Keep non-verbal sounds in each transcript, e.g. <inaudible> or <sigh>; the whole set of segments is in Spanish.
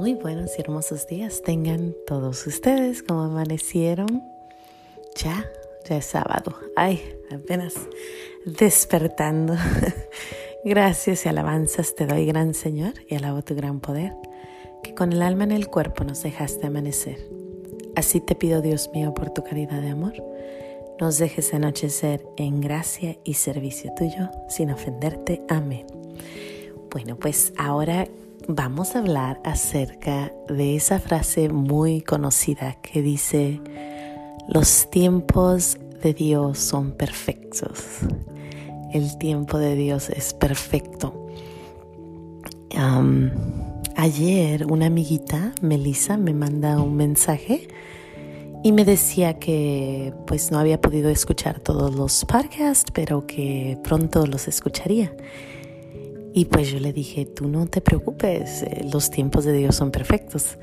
Muy buenos y hermosos días tengan todos ustedes como amanecieron. Ya, ya es sábado. Ay, apenas despertando. <laughs> Gracias y alabanzas te doy, gran Señor, y alabo tu gran poder, que con el alma en el cuerpo nos dejaste amanecer. Así te pido, Dios mío, por tu caridad de amor, nos dejes anochecer en gracia y servicio tuyo, sin ofenderte. Amén. Bueno, pues ahora vamos a hablar acerca de esa frase muy conocida que dice, los tiempos de Dios son perfectos. El tiempo de Dios es perfecto. ayer una amiguita, Melissa, me manda un mensaje y me decía que pues no había podido escuchar todos los podcasts, pero que pronto los escucharía. Y pues yo le dije, tú no te preocupes, eh, los tiempos de Dios son perfectos,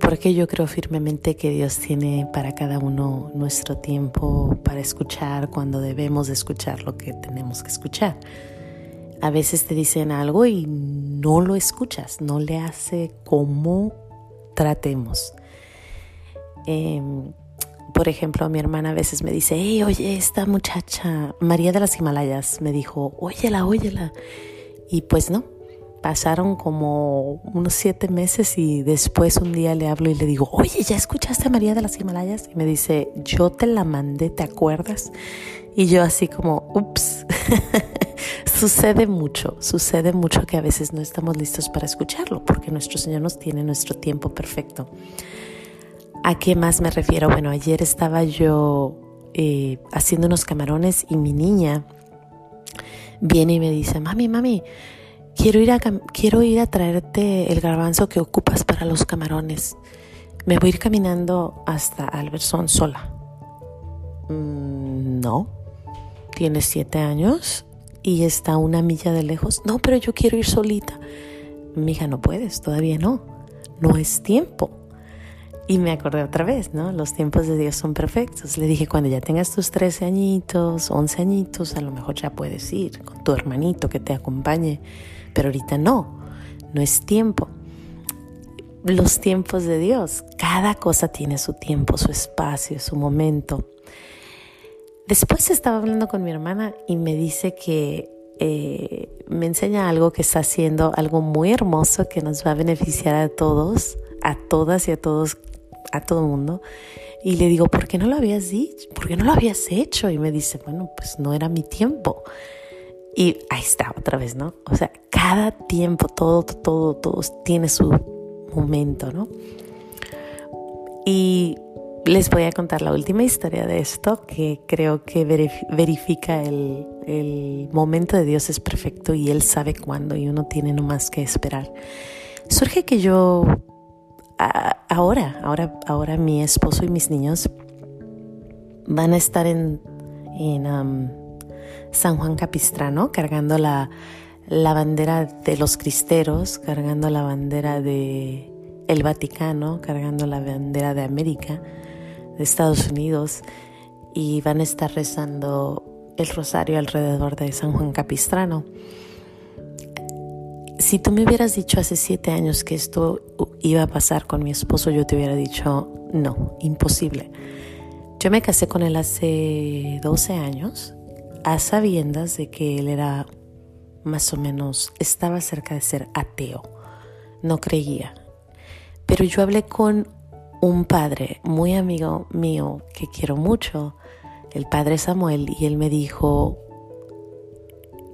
porque yo creo firmemente que Dios tiene para cada uno nuestro tiempo para escuchar cuando debemos escuchar lo que tenemos que escuchar. A veces te dicen algo y no lo escuchas, no le hace como tratemos. Em, por ejemplo, mi hermana a veces me dice, hey, oye, esta muchacha, María de las Himalayas, me dijo, óyela, óyela. Y pues no, pasaron como unos siete meses y después un día le hablo y le digo, oye, ¿ya escuchaste a María de las Himalayas? Y me dice, yo te la mandé, ¿te acuerdas? Y yo así como, ups, <laughs> sucede mucho, sucede mucho que a veces no estamos listos para escucharlo porque nuestro Señor nos tiene nuestro tiempo perfecto. ¿A qué más me refiero? Bueno, ayer estaba yo eh, haciendo unos camarones y mi niña viene y me dice, mami, mami, quiero ir a, quiero ir a traerte el garbanzo que ocupas para los camarones. Me voy a ir caminando hasta Alberson sola. Mm, no, tiene siete años y está una milla de lejos. No, pero yo quiero ir solita. Mi hija, no puedes, todavía no. No es tiempo. Y me acordé otra vez, ¿no? Los tiempos de Dios son perfectos. Le dije, cuando ya tengas tus 13 añitos, 11 añitos, a lo mejor ya puedes ir con tu hermanito que te acompañe, pero ahorita no, no es tiempo. Los tiempos de Dios, cada cosa tiene su tiempo, su espacio, su momento. Después estaba hablando con mi hermana y me dice que eh, me enseña algo que está haciendo, algo muy hermoso que nos va a beneficiar a todos, a todas y a todos a todo mundo. Y le digo, ¿por qué no lo habías dicho? ¿Por qué no lo habías hecho? Y me dice, bueno, pues no era mi tiempo. Y ahí está otra vez, ¿no? O sea, cada tiempo, todo, todo, todo tiene su momento, ¿no? Y les voy a contar la última historia de esto que creo que verifica el, el momento de Dios es perfecto y Él sabe cuándo y uno tiene nomás que esperar. Surge que yo ahora, ahora, ahora mi esposo y mis niños van a estar en, en um, San Juan Capistrano cargando la, la bandera de los cristeros, cargando la bandera de el Vaticano, cargando la bandera de América, de Estados Unidos, y van a estar rezando el rosario alrededor de San Juan Capistrano. Si tú me hubieras dicho hace siete años que esto iba a pasar con mi esposo, yo te hubiera dicho, no, imposible. Yo me casé con él hace 12 años, a sabiendas de que él era más o menos, estaba cerca de ser ateo, no creía. Pero yo hablé con un padre muy amigo mío que quiero mucho, el padre Samuel, y él me dijo,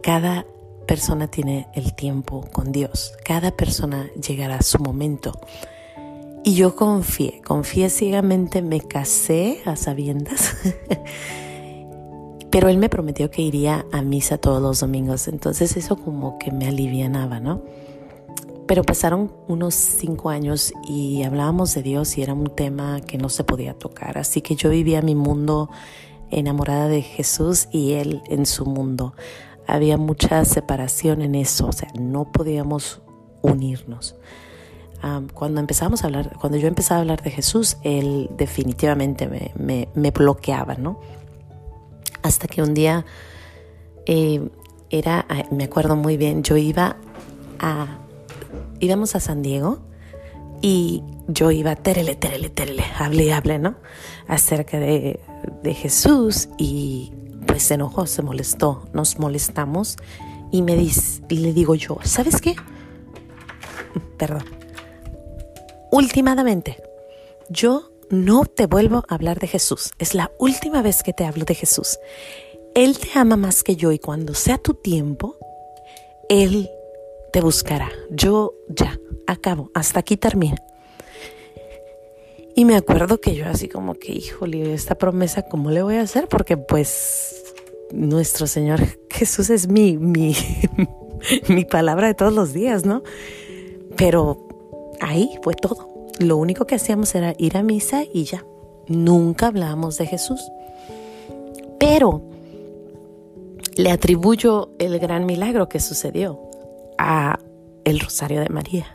cada persona tiene el tiempo con Dios. Cada persona llegará a su momento. Y yo confié, confié ciegamente, me casé a sabiendas. <laughs> Pero él me prometió que iría a misa todos los domingos, entonces eso como que me alivianaba, ¿no? Pero pasaron unos cinco años y hablábamos de Dios y era un tema que no se podía tocar, así que yo vivía mi mundo enamorada de Jesús y él en su mundo había mucha separación en eso, o sea, no podíamos unirnos. cuando empezamos a hablar, cuando yo empezaba a hablar de Jesús, él definitivamente me, bloqueaba, ¿no? Hasta que un día eh, era, me acuerdo muy bien, yo iba a, íbamos a San Diego Y yo iba, terele, terele, terele, hable hable, ¿no? Acerca de Jesús y se enojó, se molestó, nos molestamos y me dice, y le digo yo, ¿sabes qué? Perdón. Últimamente, yo no te vuelvo a hablar de Jesús. Es la última vez que te hablo de Jesús. Él te ama más que yo y cuando sea tu tiempo, Él te buscará. Yo ya, acabo, hasta aquí termina. Y me acuerdo que yo así como que, híjole, esta promesa, ¿cómo le voy a hacer? Porque pues nuestro Señor Jesús es mi, mi, <laughs> mi palabra de todos los días, ¿no? Pero ahí fue todo. Lo único que hacíamos era ir a misa y ya. Nunca hablábamos de Jesús. Pero le atribuyo el gran milagro que sucedió a el Rosario de María.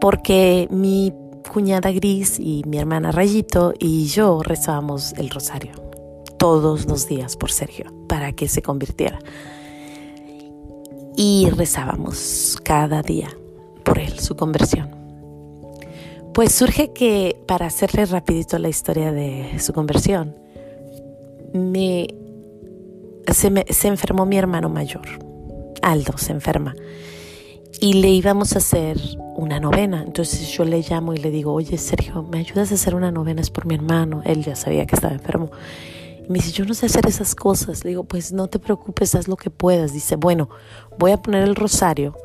Porque mi cuñada Gris y mi hermana Rayito y yo rezábamos el Rosario todos los días por Sergio para que se convirtiera. Y rezábamos cada día por él, su conversión. Pues surge que, para hacerle rapidito la historia de su conversión, me, se, se enfermó mi hermano mayor, Aldo se enferma, y le íbamos a hacer una novena. Entonces yo le llamo y le digo, oye Sergio, ¿me ayudas a hacer una novena? Es por mi hermano. Él ya sabía que estaba enfermo. Me dice, yo no sé hacer esas cosas. Le digo, pues no te preocupes, haz lo que puedas. Dice, bueno, voy a poner el rosario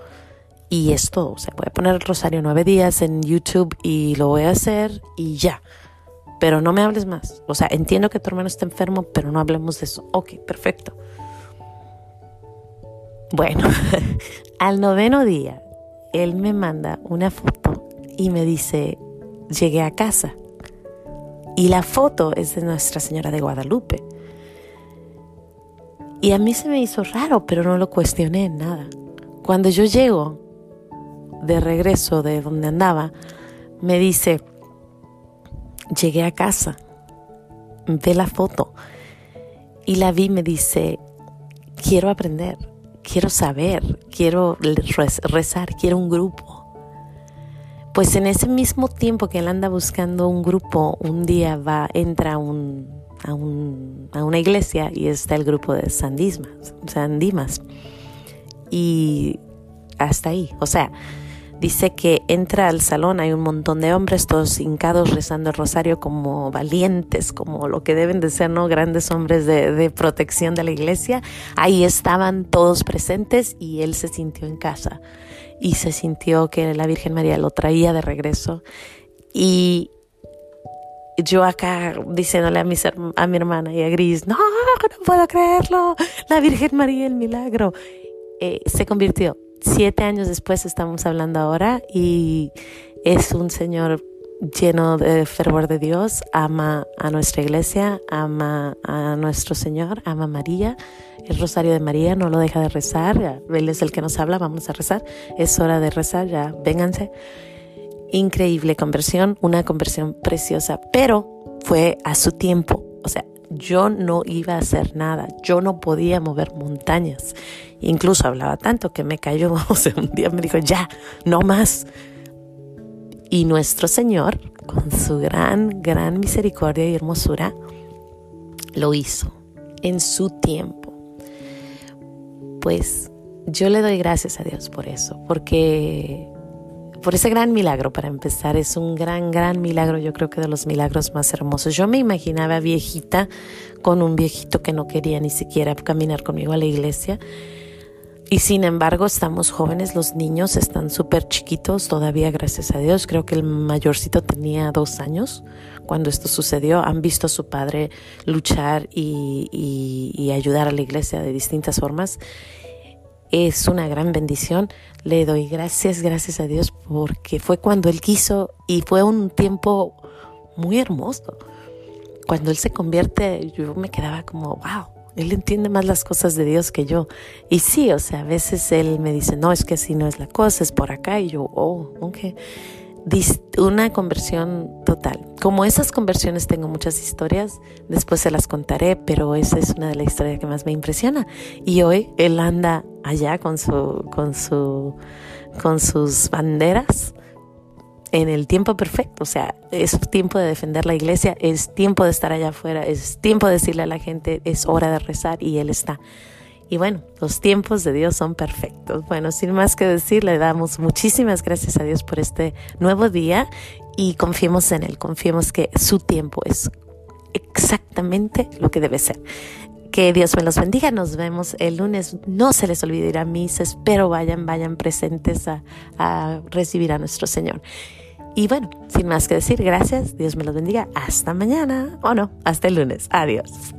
y es todo. O sea, voy a poner el rosario nueve días en YouTube y lo voy a hacer y ya. Pero no me hables más. O sea, entiendo que tu hermano está enfermo, pero no hablemos de eso. Ok, perfecto. Bueno, <laughs> al noveno día, él me manda una foto y me dice, llegué a casa. Y la foto es de Nuestra Señora de Guadalupe. Y a mí se me hizo raro, pero no lo cuestioné en nada. Cuando yo llego de regreso de donde andaba, me dice, llegué a casa, ve la foto y la vi, me dice, quiero aprender, quiero saber, quiero rezar, quiero un grupo. Pues en ese mismo tiempo que él anda buscando un grupo, un día va, entra un, a, un, a una iglesia y está el grupo de Sandismas, Sandimas. Y hasta ahí, o sea, Dice que entra al salón, hay un montón de hombres todos hincados rezando el rosario como valientes, como lo que deben de ser, ¿no? Grandes hombres de protección de la iglesia. Ahí estaban todos presentes y él se sintió en casa y se sintió que la Virgen María lo traía de regreso. Y yo acá diciéndole a mi, a mi hermana y a Gris, no, no puedo creerlo, la Virgen María, el milagro. Eh, se convirtió siete años después estamos hablando ahora y es un señor lleno de fervor de Dios, ama a nuestra iglesia, ama a nuestro Señor, ama a María, el rosario de María, no lo deja de rezar, él es el que nos habla, vamos a rezar, es hora de rezar, ya vénganse. Increíble conversión, una conversión preciosa, pero fue a su tiempo, o sea, yo no iba a hacer nada, yo no podía mover montañas. Incluso hablaba tanto que me cayó, <laughs> o sea, un día me dijo, ya, no más. Y nuestro Señor, con su gran, gran misericordia y hermosura, lo hizo en su tiempo. Pues yo le doy gracias a Dios por eso, porque por ese gran milagro para empezar. Es un gran, gran milagro, yo creo que de los milagros más hermosos. Yo me imaginaba viejita con un viejito que no quería ni siquiera caminar conmigo a la iglesia. Y sin embargo, estamos jóvenes, los niños están súper chiquitos todavía, gracias a Dios. Creo que el mayorcito tenía dos años cuando esto sucedió. Han visto a su padre luchar y, y ayudar a la iglesia de distintas formas es una gran bendición. Le doy gracias, gracias a Dios, porque fue cuando Él quiso y fue un tiempo muy hermoso. Cuando Él se convierte, yo me quedaba como, wow, Él entiende más las cosas de Dios que yo. Y sí, o sea, a veces Él me dice, no, es que así no es la cosa, es por acá. Y yo, oh, ok una conversión total. Como esas conversiones tengo muchas historias, después se las contaré, pero esa es una de las historias que más me impresiona. Y hoy él anda allá con su, con su, con sus banderas en el tiempo perfecto. O sea, es tiempo de defender la iglesia, es tiempo de estar allá afuera, es tiempo de decirle a la gente, es hora de rezar y Él está. Y bueno, los tiempos de Dios son perfectos. Bueno, sin más que decir, le damos muchísimas gracias a Dios por este nuevo día y confiemos en Él, confiemos que su tiempo es exactamente lo que debe ser. Que Dios me los bendiga. Nos vemos el lunes. No se les olvide ir a misa. Espero vayan, vayan presentes a, recibir a nuestro Señor. Y bueno, sin más que decir, gracias. Dios me los bendiga. Hasta mañana. O no, hasta el lunes. Adiós.